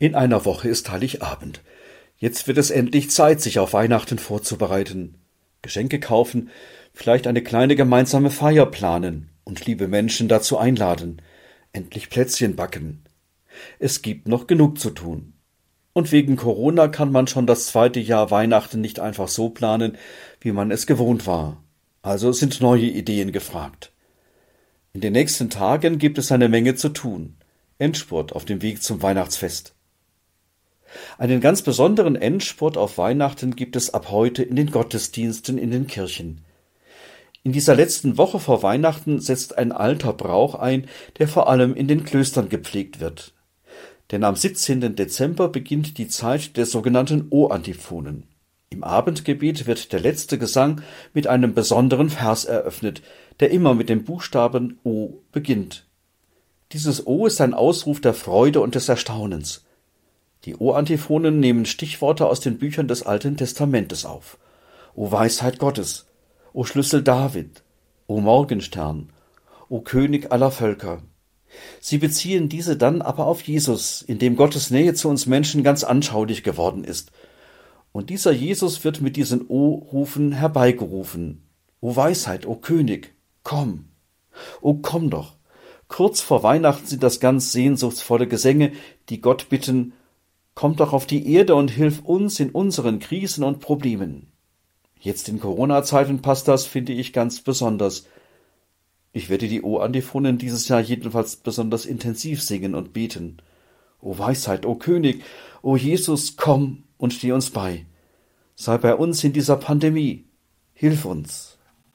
In einer Woche ist Heiligabend. Jetzt wird es endlich Zeit, sich auf Weihnachten vorzubereiten. Geschenke kaufen, vielleicht eine kleine gemeinsame Feier planen und liebe Menschen dazu einladen. Endlich Plätzchen backen. Es gibt noch genug zu tun. Und wegen Corona kann man schon das zweite Jahr Weihnachten nicht einfach so planen, wie man es gewohnt war. Also sind neue Ideen gefragt. In den nächsten Tagen gibt es eine Menge zu tun. Endspurt auf dem Weg zum Weihnachtsfest. Einen ganz besonderen Endspurt auf Weihnachten gibt es ab heute in den Gottesdiensten in den Kirchen. In dieser letzten Woche vor Weihnachten setzt ein alter Brauch ein, der vor allem in den Klöstern gepflegt wird. Denn am 17. Dezember beginnt die Zeit der sogenannten O-Antiphonen. Im Abendgebet wird der letzte Gesang mit einem besonderen Vers eröffnet, der immer mit dem Buchstaben O beginnt. Dieses O ist ein Ausruf der Freude und des Erstaunens. Die O-Antiphonen nehmen Stichworte aus den Büchern des Alten Testamentes auf. O Weisheit Gottes, O Schlüssel David, O Morgenstern, O König aller Völker. Sie beziehen diese dann aber auf Jesus, in dem Gottes Nähe zu uns Menschen ganz anschaulich geworden ist. Und dieser Jesus wird mit diesen O-Rufen herbeigerufen. O Weisheit, O König, komm. O komm doch. Kurz vor Weihnachten sind das ganz sehnsuchtsvolle Gesänge, die Gott bitten, Komm doch auf die Erde und hilf uns in unseren Krisen und Problemen. Jetzt in Corona-Zeiten passt das, finde ich, ganz besonders. Ich werde die O-Antiphonen dieses Jahr jedenfalls besonders intensiv singen und beten. O Weisheit, o König, o Jesus, komm und steh uns bei. Sei bei uns in dieser Pandemie. Hilf uns.